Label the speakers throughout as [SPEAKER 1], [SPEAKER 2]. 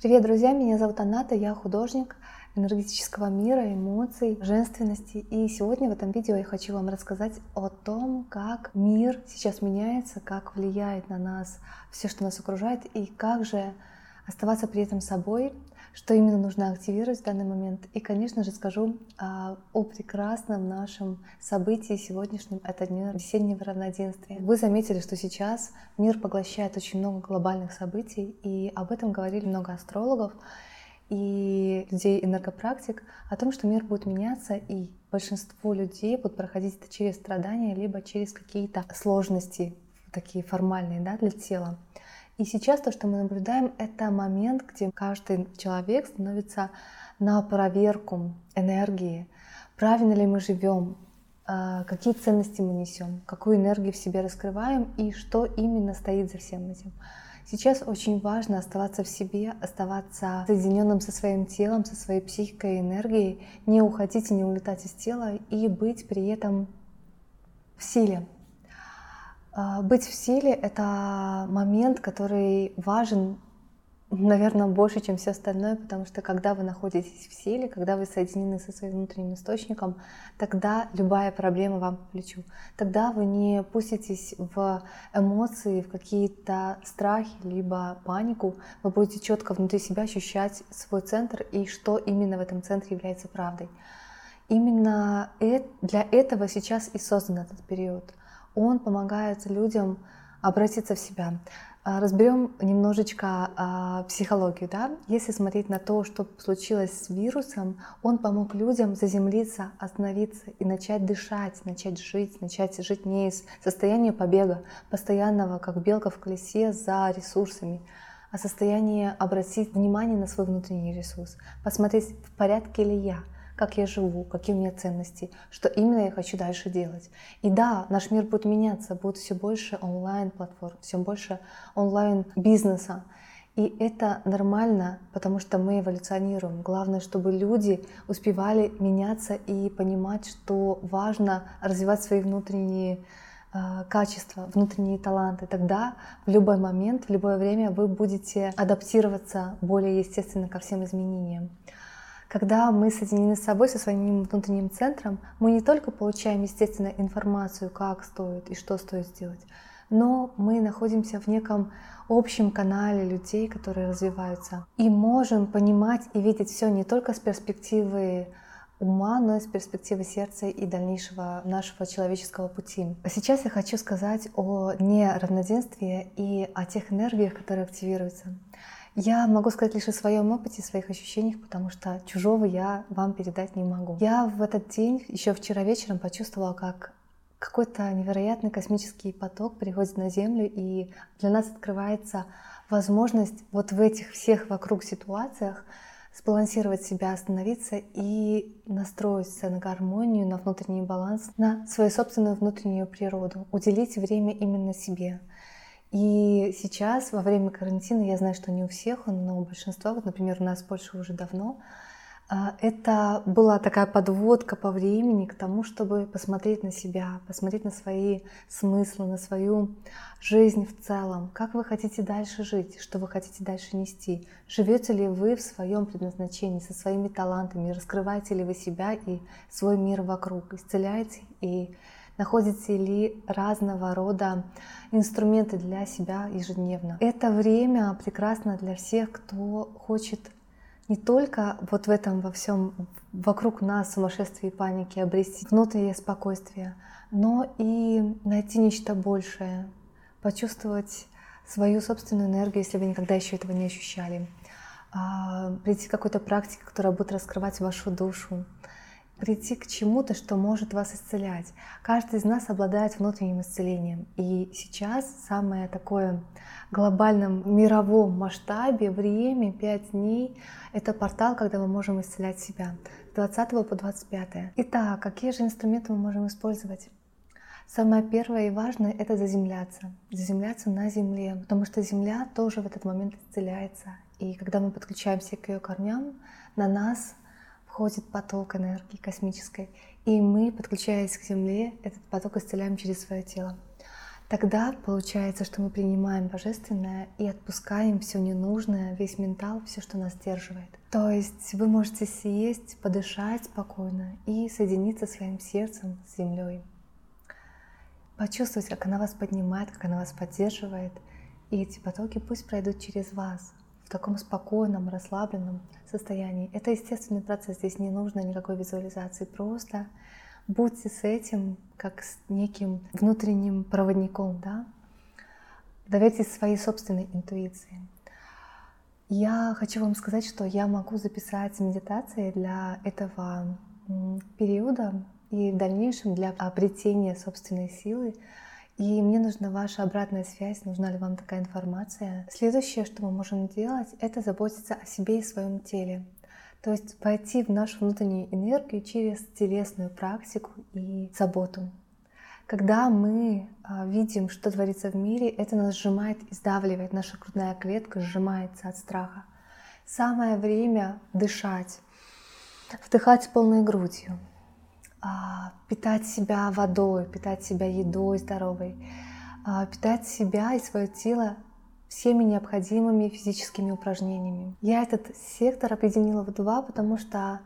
[SPEAKER 1] Привет, друзья! Меня зовут Аната, я художник энергетического мира, эмоций, женственности. И сегодня в этом видео я хочу вам рассказать о том, как мир сейчас меняется, как влияет на нас все, что нас окружает, и как же оставаться при этом собой, что именно нужно активировать в данный момент. И, конечно же, скажу а, о прекрасном нашем событии сегодняшнем, это День весеннего равноденствия. Вы заметили, что сейчас мир поглощает очень много глобальных событий, и об этом говорили много астрологов и людей энергопрактик, о том, что мир будет меняться, и большинство людей будут проходить это через страдания, либо через какие-то сложности, такие формальные да, для тела. И сейчас то, что мы наблюдаем, это момент, где каждый человек становится на проверку энергии, правильно ли мы живем, а, какие ценности мы несем, какую энергию в себе раскрываем? И что именно стоит за всем этим. Сейчас очень важно оставаться в себе, оставаться соединенным со своим телом, со своей психикой и энергией, не уходить и не улетать из тела и быть при этом в силе, быть в силе — это момент, который важен, наверное, больше, чем все остальное, потому что когда вы находитесь в силе, когда вы соединены со своим внутренним источником, тогда любая проблема вам по плечу. Тогда вы не пуститесь в эмоции, в какие-то страхи, либо панику. Вы будете четко внутри себя ощущать свой центр и что именно в этом центре является правдой. Именно для этого сейчас и создан этот период — он помогает людям обратиться в себя. А, разберем немножечко а, психологию. Да? Если смотреть на то, что случилось с вирусом, он помог людям заземлиться, остановиться и начать дышать, начать жить, начать жить не из состояния побега, постоянного, как белка в колесе, за ресурсами, а состояние обратить внимание на свой внутренний ресурс, посмотреть, в порядке ли я, как я живу, какие у меня ценности, что именно я хочу дальше делать. И да, наш мир будет меняться, будет все больше онлайн-платформ, все больше онлайн-бизнеса. И это нормально, потому что мы эволюционируем. Главное, чтобы люди успевали меняться и понимать, что важно развивать свои внутренние э, качества, внутренние таланты. Тогда в любой момент, в любое время вы будете адаптироваться более естественно ко всем изменениям. Когда мы соединены с собой, со своим внутренним центром, мы не только получаем, естественно, информацию, как стоит и что стоит сделать, но мы находимся в неком общем канале людей, которые развиваются. И можем понимать и видеть все не только с перспективы ума, но и с перспективы сердца и дальнейшего нашего человеческого пути. Сейчас я хочу сказать о неравноденствии и о тех энергиях, которые активируются. Я могу сказать лишь о своем опыте, своих ощущениях, потому что чужого я вам передать не могу. Я в этот день, еще вчера вечером, почувствовала, как какой-то невероятный космический поток приходит на Землю, и для нас открывается возможность вот в этих всех вокруг ситуациях сбалансировать себя, остановиться и настроиться на гармонию, на внутренний баланс, на свою собственную внутреннюю природу, уделить время именно себе. И сейчас, во время карантина, я знаю, что не у всех, но у большинства, вот, например, у нас в Польше уже давно, а, это была такая подводка по времени к тому, чтобы посмотреть на себя, посмотреть на свои смыслы, на свою жизнь в целом. Как вы хотите дальше жить, что вы хотите дальше нести? Живете ли вы в своем предназначении, со своими талантами? Раскрываете ли вы себя и свой мир вокруг? Исцеляете и находите ли разного рода инструменты для себя ежедневно. Это время прекрасно для всех, кто хочет не только вот в этом во всем вокруг нас сумасшествии и паники обрести внутреннее спокойствие, но и найти нечто большее, почувствовать свою собственную энергию, если вы никогда еще этого не ощущали, а, прийти к какой-то практике, которая будет раскрывать вашу душу, прийти к чему-то, что может вас исцелять. Каждый из нас обладает внутренним исцелением. И сейчас самое такое глобальном мировом масштабе время 5 дней — это портал, когда мы можем исцелять себя с 20 по 25. Итак, какие же инструменты мы можем использовать? Самое первое и важное — это заземляться. Заземляться на земле, потому что земля тоже в этот момент исцеляется. И когда мы подключаемся к ее корням, на нас — входит поток энергии космической, и мы, подключаясь к Земле, этот поток исцеляем через свое тело. Тогда получается, что мы принимаем божественное и отпускаем все ненужное, весь ментал, все, что нас сдерживает. То есть вы можете съесть, подышать спокойно и соединиться своим сердцем с землей. Почувствовать, как она вас поднимает, как она вас поддерживает. И эти потоки пусть пройдут через вас в таком спокойном, расслабленном состоянии. Это естественный процесс, здесь не нужно никакой визуализации, просто будьте с этим как с неким внутренним проводником, да? Доверьтесь своей собственной интуиции. Я хочу вам сказать, что я могу записать медитации для этого периода и в дальнейшем для обретения собственной силы. И мне нужна ваша обратная связь, нужна ли вам такая информация. Следующее, что мы можем делать, это заботиться о себе и своем теле. То есть войти в нашу внутреннюю энергию через телесную практику и заботу. Когда мы а, видим, что творится в мире, это нас сжимает и сдавливает, наша грудная клетка сжимается от страха. Самое время дышать, вдыхать полной грудью, питать себя водой, питать себя едой здоровой, а, питать себя и свое тело всеми необходимыми физическими упражнениями. Я этот сектор объединила в два, потому что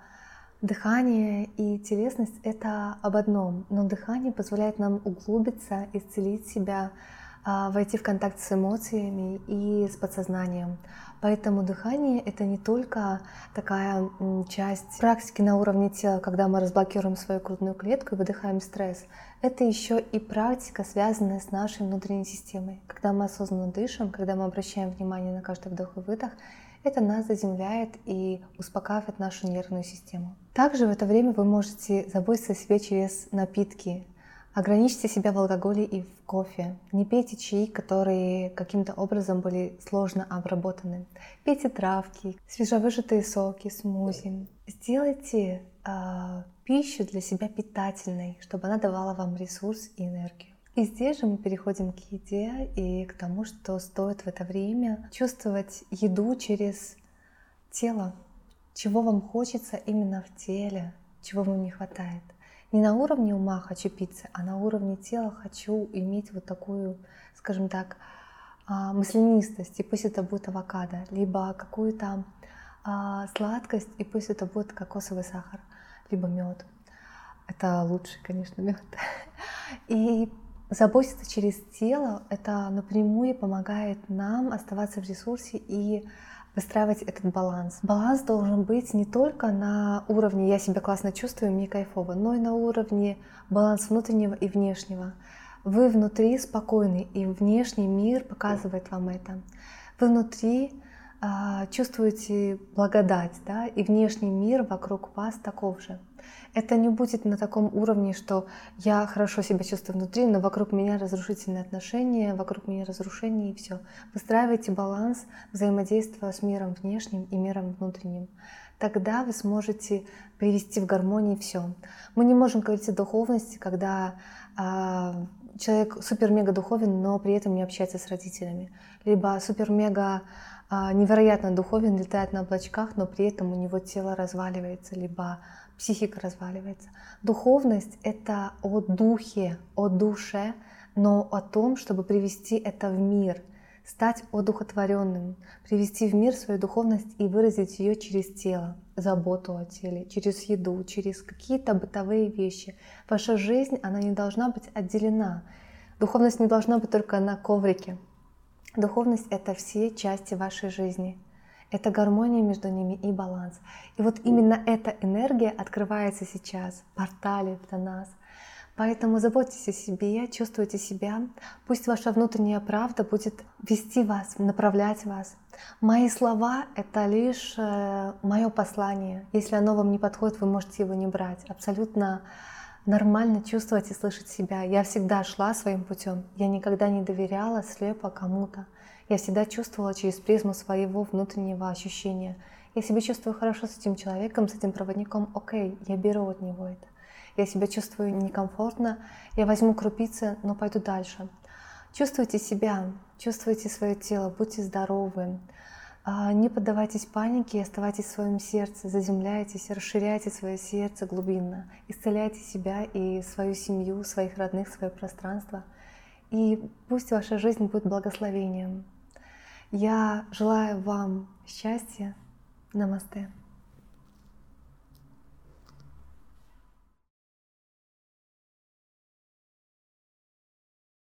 [SPEAKER 1] Дыхание и телесность — это об одном, но дыхание позволяет нам углубиться, исцелить себя, а, войти в контакт с эмоциями и с подсознанием. Поэтому дыхание — это не только такая часть практики на уровне тела, когда мы разблокируем свою грудную клетку и выдыхаем стресс. Это еще и практика, связанная с нашей внутренней системой. Когда мы осознанно дышим, когда мы обращаем внимание на каждый вдох и выдох, это нас заземляет и успокаивает нашу нервную систему. Также в это время вы можете заботиться о себе через напитки. Ограничьте себя в алкоголе и в кофе. Не пейте чаи, которые каким-то образом были сложно обработаны. Пейте травки, свежевыжатые соки, смузи. Сделайте э, пищу для себя питательной, чтобы она давала вам ресурс и энергию. И здесь же мы переходим к еде и к тому, что стоит в это время чувствовать еду через тело, чего вам хочется именно в теле, чего вам не хватает. Не на уровне ума хочу пиццы, а на уровне тела хочу иметь вот такую, скажем так, а, маслянистость, и пусть это будет авокадо, либо какую-то а, сладкость, и пусть это будет кокосовый сахар, либо мед. Это лучший, конечно, мед. И Заботиться через тело — это напрямую помогает нам оставаться в ресурсе и выстраивать этот баланс. Баланс должен быть не только на уровне «я себя классно чувствую, мне кайфово», но и на уровне баланс внутреннего и внешнего. Вы внутри спокойны, и внешний мир показывает вам это. Вы внутри чувствуете благодать, да, и внешний мир вокруг вас таков же это не будет на таком уровне, что я хорошо себя чувствую внутри, но вокруг меня разрушительные отношения, вокруг меня разрушение и все. Выстраивайте баланс взаимодействия с миром внешним и миром внутренним. Тогда вы сможете привести в гармонии все. Мы не можем говорить о духовности, когда э, человек супер-мега духовен, но при этом не общается с родителями. Либо супер-мега невероятно духовен, летает на облачках, но при этом у него тело разваливается, либо психика разваливается. Духовность — это о духе, о душе, но о том, чтобы привести это в мир, стать одухотворенным, привести в мир свою духовность и выразить ее через тело, заботу о теле, через еду, через какие-то бытовые вещи. Ваша жизнь, она не должна быть отделена. Духовность не должна быть только на коврике. Духовность — это все части вашей жизни — это гармония между ними и баланс. И вот именно эта энергия открывается сейчас, портали для нас. Поэтому заботьтесь о себе, чувствуйте себя. Пусть ваша внутренняя правда будет вести вас, направлять вас. Мои слова — это лишь э, мое послание. Если оно вам не подходит, вы можете его не брать. Абсолютно нормально чувствовать и слышать себя. Я всегда шла своим путем. Я никогда не доверяла слепо кому-то. Я всегда чувствовала через призму своего внутреннего ощущения. Я себя чувствую хорошо с этим человеком, с этим проводником, окей, я беру от него это. Я себя чувствую некомфортно, я возьму крупицы, но пойду дальше. Чувствуйте себя, чувствуйте свое тело, будьте здоровы. А, не поддавайтесь панике, оставайтесь в своем сердце, заземляйтесь, расширяйте свое сердце глубинно, исцеляйте себя и свою семью, своих родных, свое пространство – и пусть ваша жизнь будет благословением. Я желаю вам счастья. Намасте.